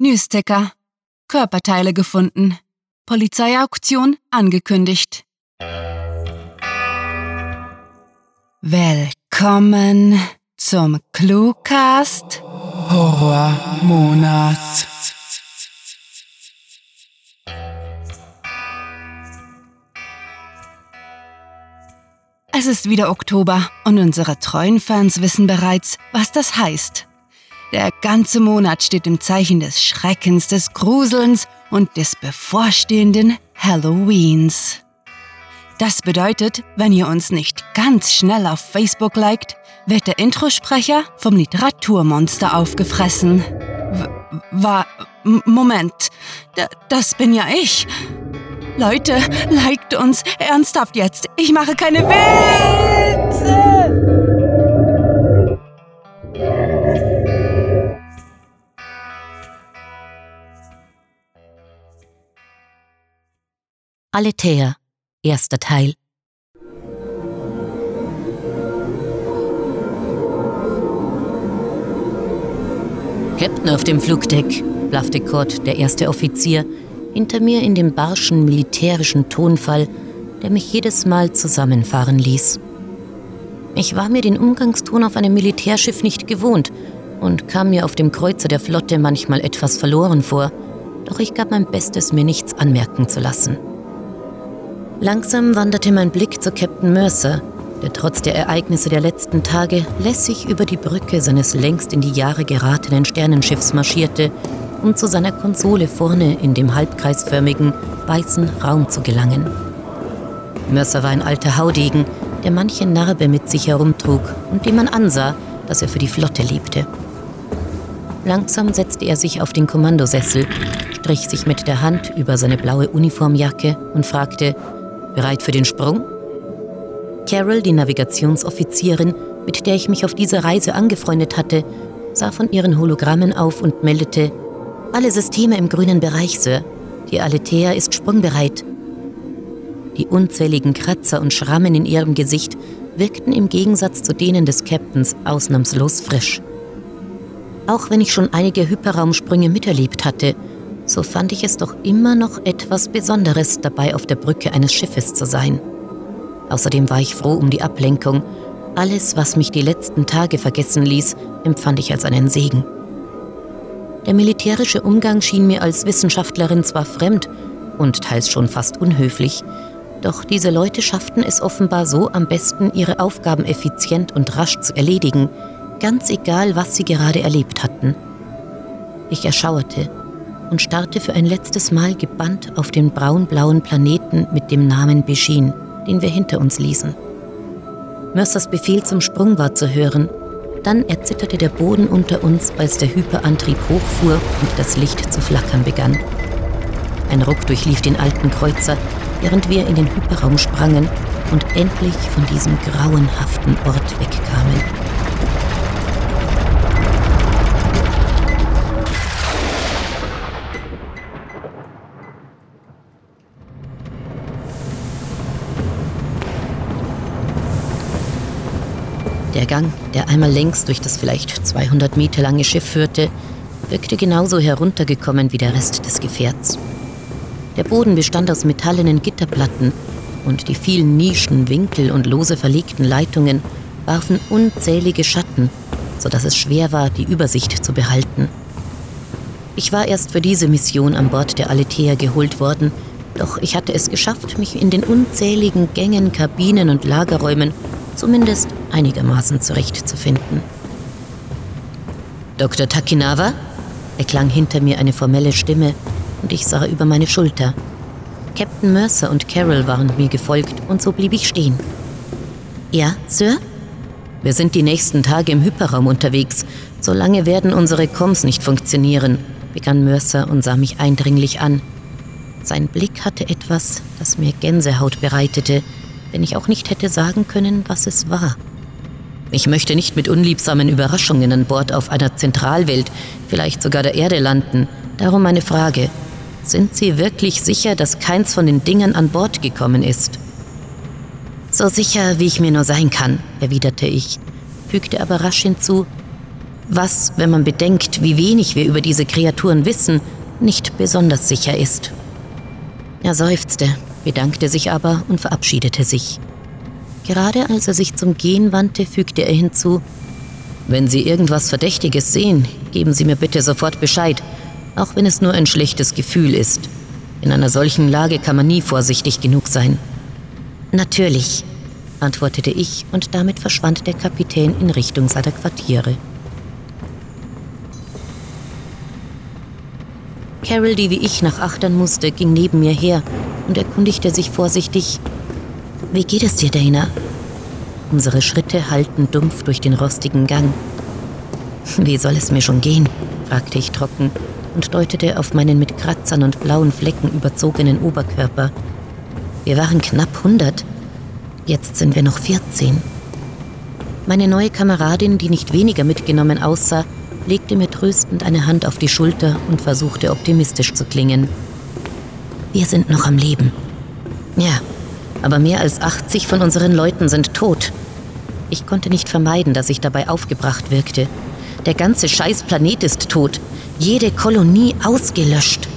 Newsticker. Körperteile gefunden. Polizeiauktion angekündigt. Willkommen zum Cluecast Horrormonat. Es ist wieder Oktober und unsere treuen Fans wissen bereits, was das heißt. Der ganze Monat steht im Zeichen des Schreckens, des Gruselns und des bevorstehenden Halloweens. Das bedeutet, wenn ihr uns nicht ganz schnell auf Facebook liked, wird der Introsprecher vom Literaturmonster aufgefressen. W war. Moment. D das bin ja ich. Leute, liked uns ernsthaft jetzt. Ich mache keine Witze. Aletheia, erster Teil. Captain auf dem Flugdeck, blaffte Kurt, der erste Offizier, hinter mir in dem barschen militärischen Tonfall, der mich jedes Mal zusammenfahren ließ. Ich war mir den Umgangston auf einem Militärschiff nicht gewohnt und kam mir auf dem Kreuzer der Flotte manchmal etwas verloren vor, doch ich gab mein Bestes, mir nichts anmerken zu lassen. Langsam wanderte mein Blick zu Captain Mercer, der trotz der Ereignisse der letzten Tage lässig über die Brücke seines längst in die Jahre geratenen Sternenschiffs marschierte, um zu seiner Konsole vorne in dem halbkreisförmigen, weißen Raum zu gelangen. Mercer war ein alter Haudegen, der manche Narbe mit sich herumtrug und dem man ansah, dass er für die Flotte lebte. Langsam setzte er sich auf den Kommandosessel, strich sich mit der Hand über seine blaue Uniformjacke und fragte, bereit für den Sprung? Carol, die Navigationsoffizierin, mit der ich mich auf dieser Reise angefreundet hatte, sah von ihren Hologrammen auf und meldete, alle Systeme im grünen Bereich, Sir. Die Aletheia ist sprungbereit. Die unzähligen Kratzer und Schrammen in ihrem Gesicht wirkten im Gegensatz zu denen des Captains ausnahmslos frisch. Auch wenn ich schon einige Hyperraumsprünge miterlebt hatte, so fand ich es doch immer noch etwas Besonderes, dabei auf der Brücke eines Schiffes zu sein. Außerdem war ich froh um die Ablenkung. Alles, was mich die letzten Tage vergessen ließ, empfand ich als einen Segen. Der militärische Umgang schien mir als Wissenschaftlerin zwar fremd und teils schon fast unhöflich, doch diese Leute schafften es offenbar so am besten, ihre Aufgaben effizient und rasch zu erledigen, ganz egal, was sie gerade erlebt hatten. Ich erschauerte und starrte für ein letztes Mal gebannt auf den braun-blauen Planeten mit dem Namen Beschin den wir hinter uns ließen. Mörsers Befehl zum Sprung war zu hören. Dann erzitterte der Boden unter uns, als der Hyperantrieb hochfuhr und das Licht zu flackern begann. Ein Ruck durchlief den alten Kreuzer, während wir in den Hyperraum sprangen und endlich von diesem grauenhaften Ort wegkamen. Der Gang, der einmal längs durch das vielleicht 200 Meter lange Schiff führte, wirkte genauso heruntergekommen wie der Rest des Gefährts. Der Boden bestand aus metallenen Gitterplatten und die vielen Nischen, Winkel und lose verlegten Leitungen warfen unzählige Schatten, sodass es schwer war, die Übersicht zu behalten. Ich war erst für diese Mission an Bord der Aletheia geholt worden, doch ich hatte es geschafft, mich in den unzähligen Gängen, Kabinen und Lagerräumen zumindest einigermaßen zurechtzufinden. Dr. Takinawa? erklang hinter mir eine formelle Stimme und ich sah über meine Schulter. Captain Mercer und Carol waren mir gefolgt und so blieb ich stehen. Ja, Sir? Wir sind die nächsten Tage im Hyperraum unterwegs. Solange werden unsere Coms nicht funktionieren, begann Mercer und sah mich eindringlich an. Sein Blick hatte etwas, das mir Gänsehaut bereitete, wenn ich auch nicht hätte sagen können, was es war. Ich möchte nicht mit unliebsamen Überraschungen an Bord auf einer Zentralwelt, vielleicht sogar der Erde landen. Darum meine Frage. Sind Sie wirklich sicher, dass keins von den Dingern an Bord gekommen ist? So sicher, wie ich mir nur sein kann, erwiderte ich, fügte aber rasch hinzu. was, wenn man bedenkt, wie wenig wir über diese Kreaturen wissen, nicht besonders sicher ist. Er seufzte, bedankte sich aber und verabschiedete sich. Gerade als er sich zum Gehen wandte, fügte er hinzu, wenn Sie irgendwas Verdächtiges sehen, geben Sie mir bitte sofort Bescheid, auch wenn es nur ein schlechtes Gefühl ist. In einer solchen Lage kann man nie vorsichtig genug sein. Natürlich, antwortete ich und damit verschwand der Kapitän in Richtung seiner Quartiere. Carol, die wie ich nach Achtern musste, ging neben mir her und erkundigte sich vorsichtig. Wie geht es dir, Dana? Unsere Schritte hallten dumpf durch den rostigen Gang. Wie soll es mir schon gehen? fragte ich trocken und deutete auf meinen mit Kratzern und blauen Flecken überzogenen Oberkörper. Wir waren knapp 100. Jetzt sind wir noch 14. Meine neue Kameradin, die nicht weniger mitgenommen aussah, legte mir tröstend eine Hand auf die Schulter und versuchte optimistisch zu klingen. Wir sind noch am Leben. Ja, aber mehr als 80 von unseren Leuten sind tot. Ich konnte nicht vermeiden, dass ich dabei aufgebracht wirkte. Der ganze Scheißplanet ist tot. Jede Kolonie ausgelöscht.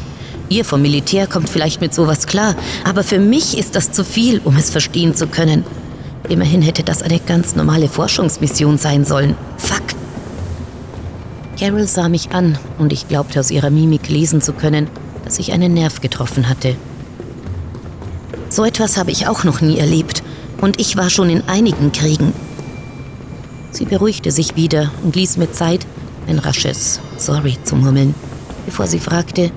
Ihr vom Militär kommt vielleicht mit sowas klar, aber für mich ist das zu viel, um es verstehen zu können. Immerhin hätte das eine ganz normale Forschungsmission sein sollen. Fuck. Carol sah mich an und ich glaubte aus ihrer Mimik lesen zu können, dass ich einen Nerv getroffen hatte. So etwas habe ich auch noch nie erlebt und ich war schon in einigen Kriegen. Sie beruhigte sich wieder und ließ mir Zeit, ein rasches Sorry zu murmeln, bevor sie fragte,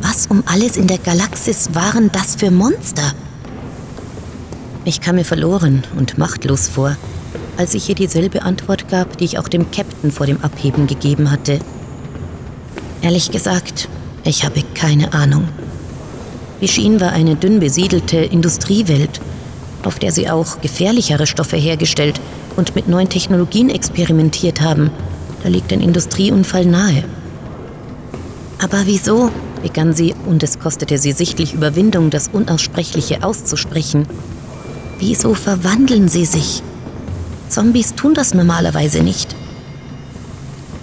was um alles in der Galaxis waren das für Monster? Ich kam mir verloren und machtlos vor, als ich ihr dieselbe Antwort gab, die ich auch dem Captain vor dem Abheben gegeben hatte. Ehrlich gesagt, ich habe keine Ahnung. Beschin war eine dünn besiedelte Industriewelt, auf der sie auch gefährlichere Stoffe hergestellt und mit neuen Technologien experimentiert haben. Da liegt ein Industrieunfall nahe. Aber wieso? begann sie, und es kostete sie sichtlich Überwindung, das Unaussprechliche auszusprechen. Wieso verwandeln sie sich? Zombies tun das normalerweise nicht.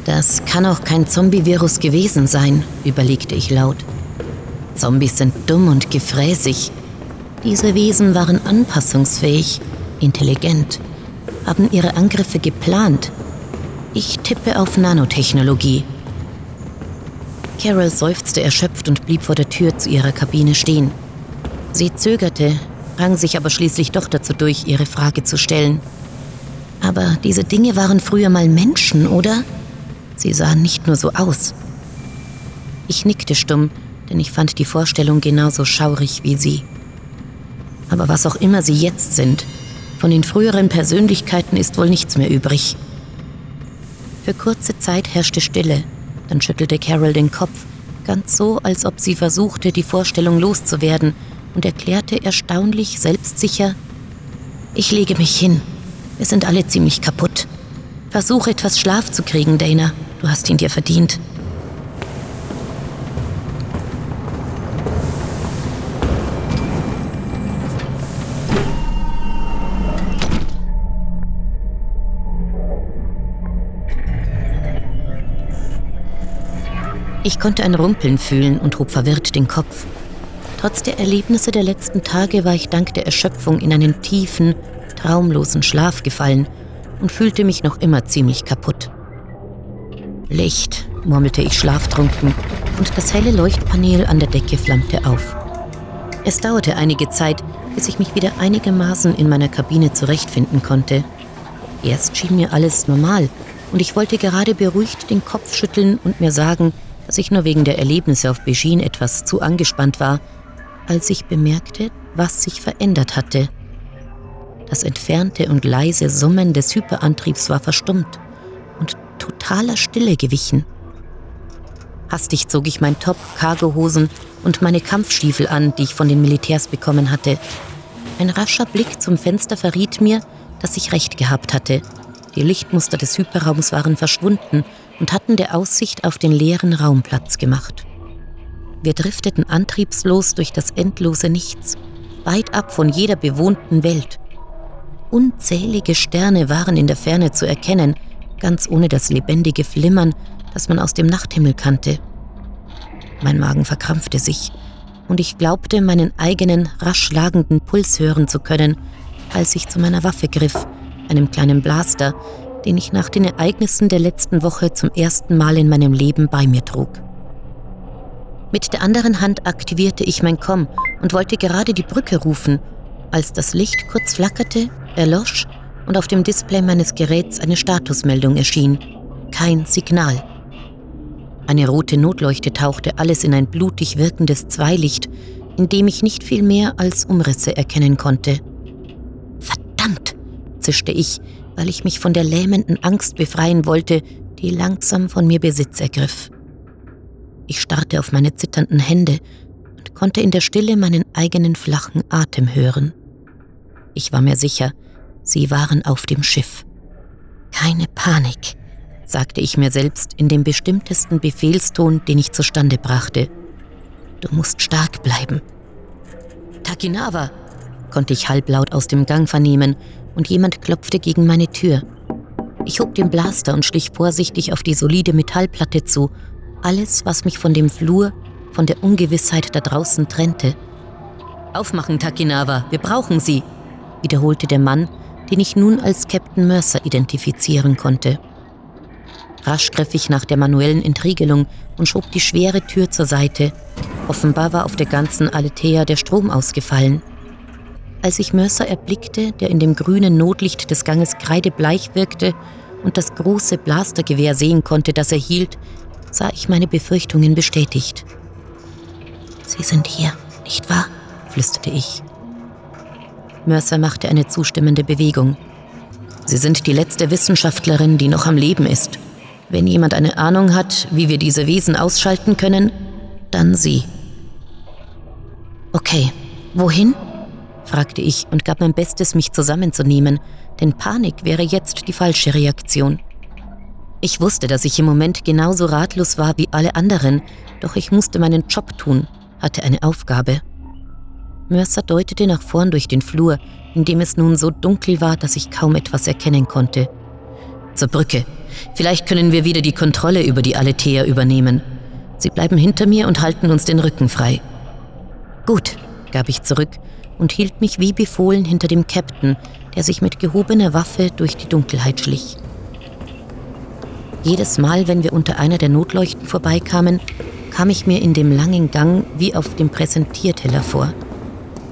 Das kann auch kein Zombie-Virus gewesen sein, überlegte ich laut. Zombies sind dumm und gefräßig. Diese Wesen waren anpassungsfähig, intelligent, haben ihre Angriffe geplant. Ich tippe auf Nanotechnologie. Carol seufzte erschöpft und blieb vor der Tür zu ihrer Kabine stehen. Sie zögerte, rang sich aber schließlich doch dazu durch, ihre Frage zu stellen. Aber diese Dinge waren früher mal Menschen, oder? Sie sahen nicht nur so aus. Ich nickte stumm, denn ich fand die Vorstellung genauso schaurig wie sie. Aber was auch immer sie jetzt sind, von den früheren Persönlichkeiten ist wohl nichts mehr übrig. Für kurze Zeit herrschte Stille, dann schüttelte Carol den Kopf, ganz so, als ob sie versuchte, die Vorstellung loszuwerden, und erklärte erstaunlich selbstsicher, ich lege mich hin. Wir sind alle ziemlich kaputt. Versuch etwas Schlaf zu kriegen, Dana. Du hast ihn dir verdient. Ich konnte ein Rumpeln fühlen und hob verwirrt den Kopf. Trotz der Erlebnisse der letzten Tage war ich dank der Erschöpfung in einen tiefen, traumlosen Schlaf gefallen und fühlte mich noch immer ziemlich kaputt. Licht, murmelte ich schlaftrunken, und das helle Leuchtpanel an der Decke flammte auf. Es dauerte einige Zeit, bis ich mich wieder einigermaßen in meiner Kabine zurechtfinden konnte. Erst schien mir alles normal, und ich wollte gerade beruhigt den Kopf schütteln und mir sagen, dass ich nur wegen der Erlebnisse auf Beijing etwas zu angespannt war, als ich bemerkte, was sich verändert hatte. Das entfernte und leise Summen des Hyperantriebs war verstummt und totaler Stille gewichen. Hastig zog ich mein Top, Cargohosen und meine Kampfstiefel an, die ich von den Militärs bekommen hatte. Ein rascher Blick zum Fenster verriet mir, dass ich recht gehabt hatte. Die Lichtmuster des Hyperraums waren verschwunden und hatten der Aussicht auf den leeren Raum Platz gemacht. Wir drifteten antriebslos durch das endlose Nichts, weit ab von jeder bewohnten Welt. Unzählige Sterne waren in der Ferne zu erkennen, ganz ohne das lebendige Flimmern, das man aus dem Nachthimmel kannte. Mein Magen verkrampfte sich, und ich glaubte, meinen eigenen rasch schlagenden Puls hören zu können, als ich zu meiner Waffe griff, einem kleinen Blaster, den ich nach den Ereignissen der letzten Woche zum ersten Mal in meinem Leben bei mir trug. Mit der anderen Hand aktivierte ich mein Com und wollte gerade die Brücke rufen, als das Licht kurz flackerte, erlosch und auf dem Display meines Geräts eine Statusmeldung erschien. Kein Signal. Eine rote Notleuchte tauchte alles in ein blutig wirkendes Zweilicht, in dem ich nicht viel mehr als Umrisse erkennen konnte. Verdammt, zischte ich, weil ich mich von der lähmenden Angst befreien wollte, die langsam von mir Besitz ergriff. Ich starrte auf meine zitternden Hände und konnte in der Stille meinen eigenen flachen Atem hören. Ich war mir sicher, sie waren auf dem Schiff. Keine Panik, sagte ich mir selbst in dem bestimmtesten Befehlston, den ich zustande brachte. Du musst stark bleiben. Takinawa, konnte ich halblaut aus dem Gang vernehmen, und jemand klopfte gegen meine Tür. Ich hob den Blaster und schlich vorsichtig auf die solide Metallplatte zu, alles, was mich von dem Flur, von der Ungewissheit da draußen trennte. Aufmachen, Takinawa, wir brauchen Sie, wiederholte der Mann, den ich nun als Captain Mercer identifizieren konnte. Rasch griff ich nach der manuellen Entriegelung und schob die schwere Tür zur Seite. Offenbar war auf der ganzen Aletheia der Strom ausgefallen. Als ich Mercer erblickte, der in dem grünen Notlicht des Ganges kreidebleich wirkte und das große Blastergewehr sehen konnte, das er hielt, sah ich meine Befürchtungen bestätigt. Sie sind hier, nicht wahr? flüsterte ich. Mercer machte eine zustimmende Bewegung. Sie sind die letzte Wissenschaftlerin, die noch am Leben ist. Wenn jemand eine Ahnung hat, wie wir diese Wesen ausschalten können, dann Sie. Okay, wohin? Fragte ich und gab mein Bestes, mich zusammenzunehmen, denn Panik wäre jetzt die falsche Reaktion. Ich wusste, dass ich im Moment genauso ratlos war wie alle anderen, doch ich musste meinen Job tun, hatte eine Aufgabe. Mercer deutete nach vorn durch den Flur, in dem es nun so dunkel war, dass ich kaum etwas erkennen konnte. Zur Brücke. Vielleicht können wir wieder die Kontrolle über die Aletheia übernehmen. Sie bleiben hinter mir und halten uns den Rücken frei. Gut, gab ich zurück und hielt mich wie befohlen hinter dem Captain, der sich mit gehobener Waffe durch die Dunkelheit schlich. Jedes Mal, wenn wir unter einer der Notleuchten vorbeikamen, kam ich mir in dem langen Gang wie auf dem Präsentierteller vor.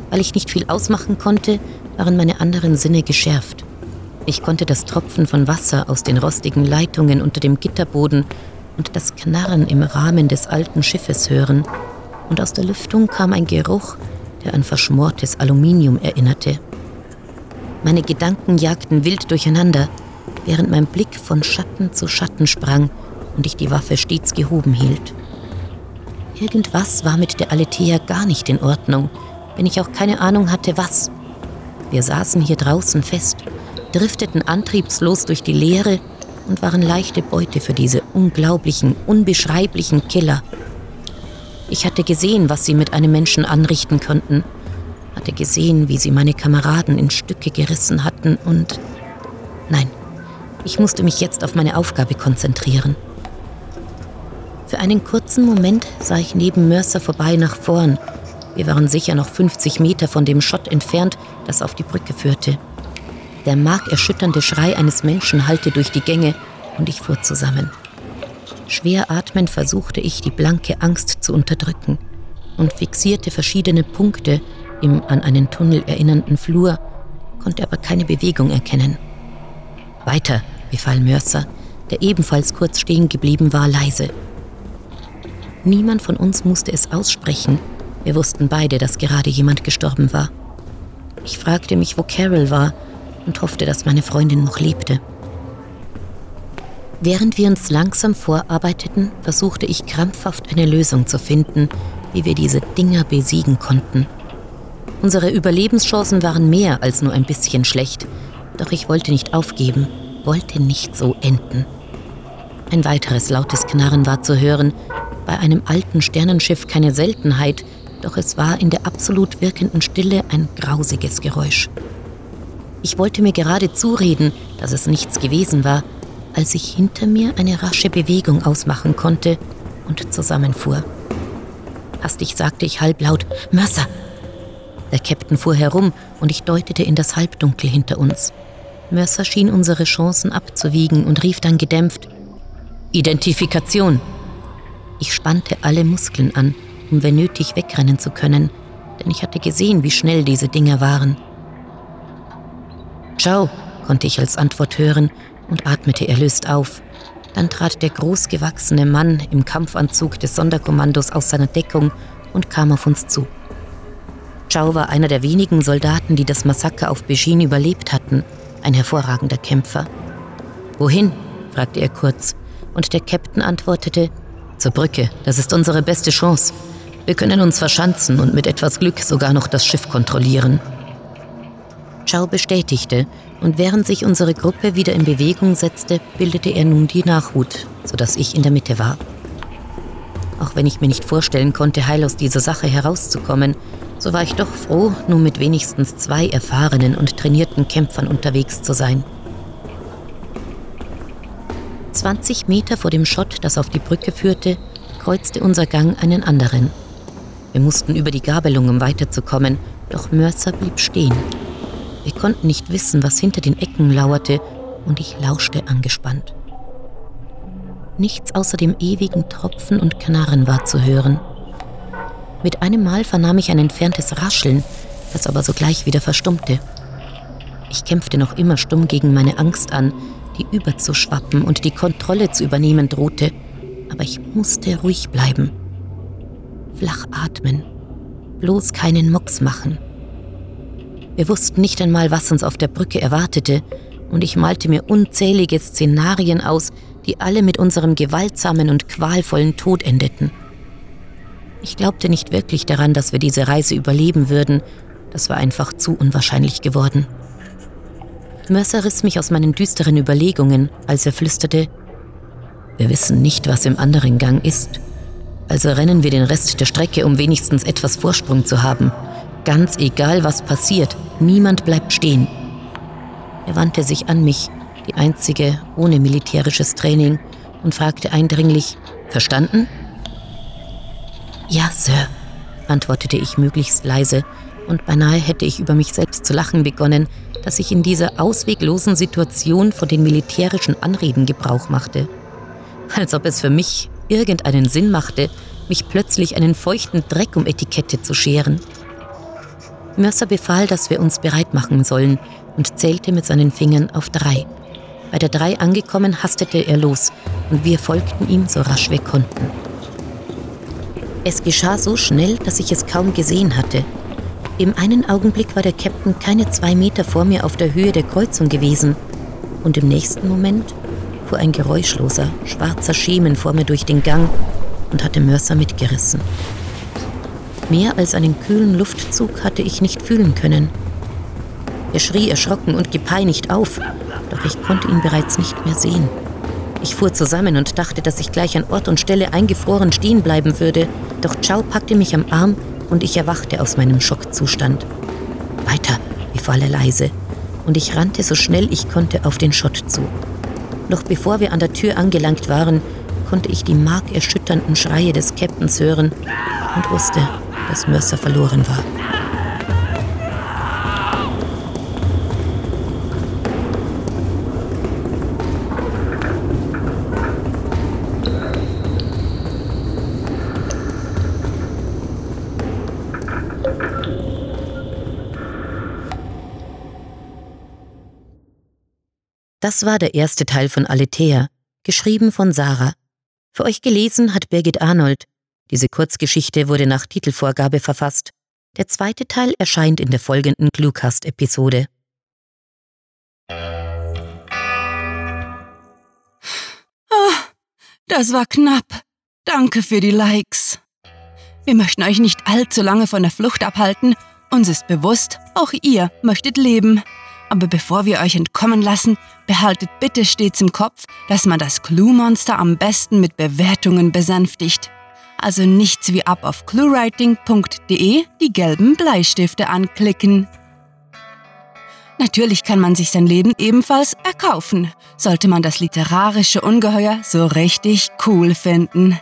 Weil ich nicht viel ausmachen konnte, waren meine anderen Sinne geschärft. Ich konnte das Tropfen von Wasser aus den rostigen Leitungen unter dem Gitterboden und das Knarren im Rahmen des alten Schiffes hören, und aus der Lüftung kam ein Geruch, der an verschmortes Aluminium erinnerte. Meine Gedanken jagten wild durcheinander, während mein Blick von Schatten zu Schatten sprang und ich die Waffe stets gehoben hielt. Irgendwas war mit der Aletheia gar nicht in Ordnung, wenn ich auch keine Ahnung hatte, was. Wir saßen hier draußen fest, drifteten antriebslos durch die Leere und waren leichte Beute für diese unglaublichen, unbeschreiblichen Killer. Ich hatte gesehen, was sie mit einem Menschen anrichten könnten, hatte gesehen, wie sie meine Kameraden in Stücke gerissen hatten und... Nein, ich musste mich jetzt auf meine Aufgabe konzentrieren. Für einen kurzen Moment sah ich neben Mercer vorbei nach vorn. Wir waren sicher noch 50 Meter von dem Schott entfernt, das auf die Brücke führte. Der markerschütternde Schrei eines Menschen hallte durch die Gänge und ich fuhr zusammen. Schwer atmend versuchte ich, die blanke Angst zu unterdrücken und fixierte verschiedene Punkte im an einen Tunnel erinnernden Flur, konnte aber keine Bewegung erkennen. Weiter, befahl Mörser, der ebenfalls kurz stehen geblieben war, leise. Niemand von uns musste es aussprechen. Wir wussten beide, dass gerade jemand gestorben war. Ich fragte mich, wo Carol war und hoffte, dass meine Freundin noch lebte. Während wir uns langsam vorarbeiteten, versuchte ich krampfhaft eine Lösung zu finden, wie wir diese Dinger besiegen konnten. Unsere Überlebenschancen waren mehr als nur ein bisschen schlecht, doch ich wollte nicht aufgeben, wollte nicht so enden. Ein weiteres lautes Knarren war zu hören, bei einem alten Sternenschiff keine Seltenheit, doch es war in der absolut wirkenden Stille ein grausiges Geräusch. Ich wollte mir gerade zureden, dass es nichts gewesen war, als ich hinter mir eine rasche Bewegung ausmachen konnte und zusammenfuhr. Hastig sagte ich halblaut, Mercer! Der Captain fuhr herum und ich deutete in das Halbdunkel hinter uns. Mercer schien unsere Chancen abzuwiegen und rief dann gedämpft, Identifikation! Ich spannte alle Muskeln an, um wenn nötig wegrennen zu können, denn ich hatte gesehen, wie schnell diese Dinger waren. Ciao, konnte ich als Antwort hören und atmete erlöst auf. Dann trat der großgewachsene Mann im Kampfanzug des Sonderkommandos aus seiner Deckung und kam auf uns zu. Zhao war einer der wenigen Soldaten, die das Massaker auf Beijing überlebt hatten, ein hervorragender Kämpfer. Wohin? fragte er kurz, und der Captain antwortete, zur Brücke, das ist unsere beste Chance. Wir können uns verschanzen und mit etwas Glück sogar noch das Schiff kontrollieren. Zhao bestätigte, und während sich unsere Gruppe wieder in Bewegung setzte, bildete er nun die Nachhut, sodass ich in der Mitte war. Auch wenn ich mir nicht vorstellen konnte, heil aus dieser Sache herauszukommen, so war ich doch froh, nun mit wenigstens zwei erfahrenen und trainierten Kämpfern unterwegs zu sein. 20 Meter vor dem Schott, das auf die Brücke führte, kreuzte unser Gang einen anderen. Wir mussten über die Gabelung, um weiterzukommen, doch Mörser blieb stehen. Wir konnten nicht wissen, was hinter den Ecken lauerte, und ich lauschte angespannt. Nichts außer dem ewigen Tropfen und Knarren war zu hören. Mit einem Mal vernahm ich ein entferntes Rascheln, das aber sogleich wieder verstummte. Ich kämpfte noch immer stumm gegen meine Angst an, die überzuschwappen und die Kontrolle zu übernehmen drohte, aber ich musste ruhig bleiben. Flach atmen, bloß keinen Mucks machen. Wir wussten nicht einmal, was uns auf der Brücke erwartete, und ich malte mir unzählige Szenarien aus, die alle mit unserem gewaltsamen und qualvollen Tod endeten. Ich glaubte nicht wirklich daran, dass wir diese Reise überleben würden, das war einfach zu unwahrscheinlich geworden. Mercer riss mich aus meinen düsteren Überlegungen, als er flüsterte, wir wissen nicht, was im anderen Gang ist, also rennen wir den Rest der Strecke, um wenigstens etwas Vorsprung zu haben. Ganz egal, was passiert, niemand bleibt stehen. Er wandte sich an mich, die einzige ohne militärisches Training, und fragte eindringlich, Verstanden? Ja, Sir, antwortete ich möglichst leise, und beinahe hätte ich über mich selbst zu lachen begonnen, dass ich in dieser ausweglosen Situation von den militärischen Anreden Gebrauch machte. Als ob es für mich irgendeinen Sinn machte, mich plötzlich einen feuchten Dreck um Etikette zu scheren. Mercer befahl, dass wir uns bereit machen sollen und zählte mit seinen Fingern auf drei. Bei der drei angekommen, hastete er los und wir folgten ihm so rasch wir konnten. Es geschah so schnell, dass ich es kaum gesehen hatte. Im einen Augenblick war der Captain keine zwei Meter vor mir auf der Höhe der Kreuzung gewesen und im nächsten Moment fuhr ein geräuschloser, schwarzer Schemen vor mir durch den Gang und hatte Mercer mitgerissen. Mehr als einen kühlen Luftzug hatte ich nicht fühlen können. Er schrie erschrocken und gepeinigt auf, doch ich konnte ihn bereits nicht mehr sehen. Ich fuhr zusammen und dachte, dass ich gleich an Ort und Stelle eingefroren stehen bleiben würde, doch Chow packte mich am Arm und ich erwachte aus meinem Schockzustand. Weiter, befahl er leise, und ich rannte so schnell ich konnte auf den Schott zu. Noch bevor wir an der Tür angelangt waren, konnte ich die markerschütternden Schreie des Captains hören und wusste, dass Mercer verloren war. Das war der erste Teil von Aletheia, geschrieben von Sarah. Für euch gelesen hat Birgit Arnold. Diese Kurzgeschichte wurde nach Titelvorgabe verfasst. Der zweite Teil erscheint in der folgenden Cluecast-Episode. Oh, das war knapp. Danke für die Likes. Wir möchten euch nicht allzu lange von der Flucht abhalten. Uns ist bewusst, auch ihr möchtet leben. Aber bevor wir euch entkommen lassen, behaltet bitte stets im Kopf, dass man das Clue-Monster am besten mit Bewertungen besänftigt. Also nichts wie ab auf cluewriting.de die gelben Bleistifte anklicken. Natürlich kann man sich sein Leben ebenfalls erkaufen, sollte man das literarische Ungeheuer so richtig cool finden.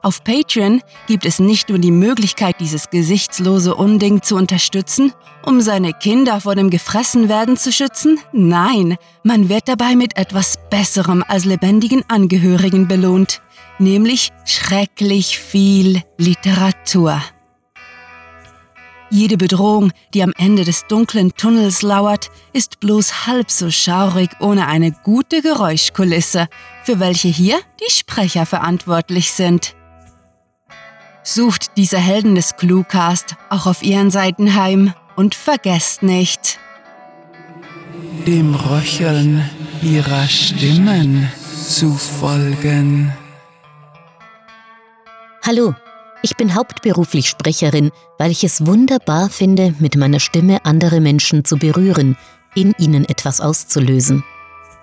Auf Patreon gibt es nicht nur die Möglichkeit, dieses gesichtslose Unding zu unterstützen, um seine Kinder vor dem Gefressenwerden zu schützen, nein, man wird dabei mit etwas Besserem als lebendigen Angehörigen belohnt, nämlich schrecklich viel Literatur. Jede Bedrohung, die am Ende des dunklen Tunnels lauert, ist bloß halb so schaurig ohne eine gute Geräuschkulisse, für welche hier die Sprecher verantwortlich sind. Sucht diese Helden des Cluecast auch auf ihren Seiten heim und vergesst nicht, dem Röcheln ihrer Stimmen zu folgen. Hallo, ich bin hauptberuflich Sprecherin, weil ich es wunderbar finde, mit meiner Stimme andere Menschen zu berühren, in ihnen etwas auszulösen.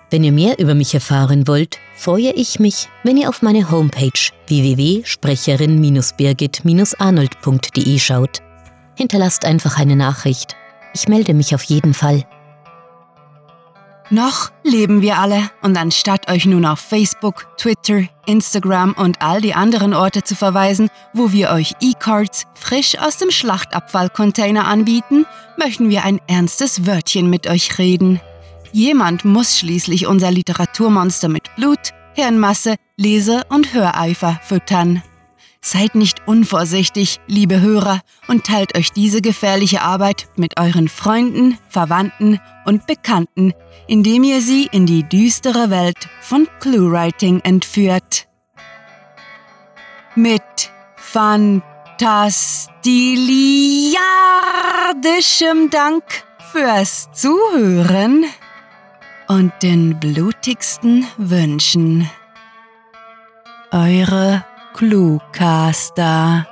Wenn ihr mehr über mich erfahren wollt, freue ich mich, wenn ihr auf meine Homepage www.sprecherin-birgit-arnold.de schaut. Hinterlasst einfach eine Nachricht. Ich melde mich auf jeden Fall. Noch leben wir alle und anstatt euch nun auf Facebook, Twitter, Instagram und all die anderen Orte zu verweisen, wo wir euch E-Cards frisch aus dem Schlachtabfallcontainer anbieten, möchten wir ein ernstes Wörtchen mit euch reden. Jemand muss schließlich unser Literaturmonster mit Blut, Hirnmasse, Lese- und Höreifer füttern. Seid nicht unvorsichtig, liebe Hörer, und teilt euch diese gefährliche Arbeit mit euren Freunden, Verwandten und Bekannten, indem ihr sie in die düstere Welt von Cluewriting entführt. Mit fantastiliardischem Dank fürs Zuhören und den blutigsten Wünschen. Eure Cluecaster.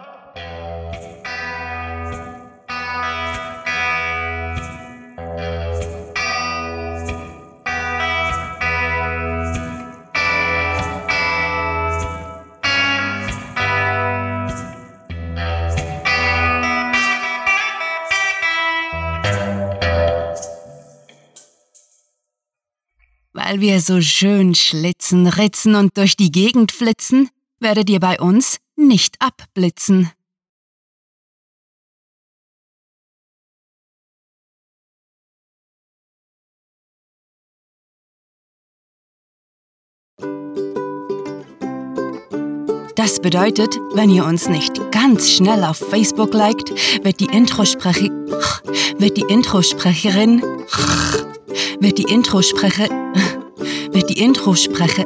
Weil wir so schön schlitzen, ritzen und durch die Gegend flitzen, werdet ihr bei uns nicht abblitzen. Das bedeutet, wenn ihr uns nicht ganz schnell auf Facebook liked, wird die Introsprecher wird die Introsprecherin wird die Introsprecher wird die Introsprecher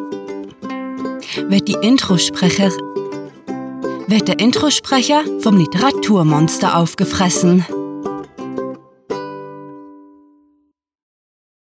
wird die Introsprecher wird der Introsprecher vom Literaturmonster aufgefressen.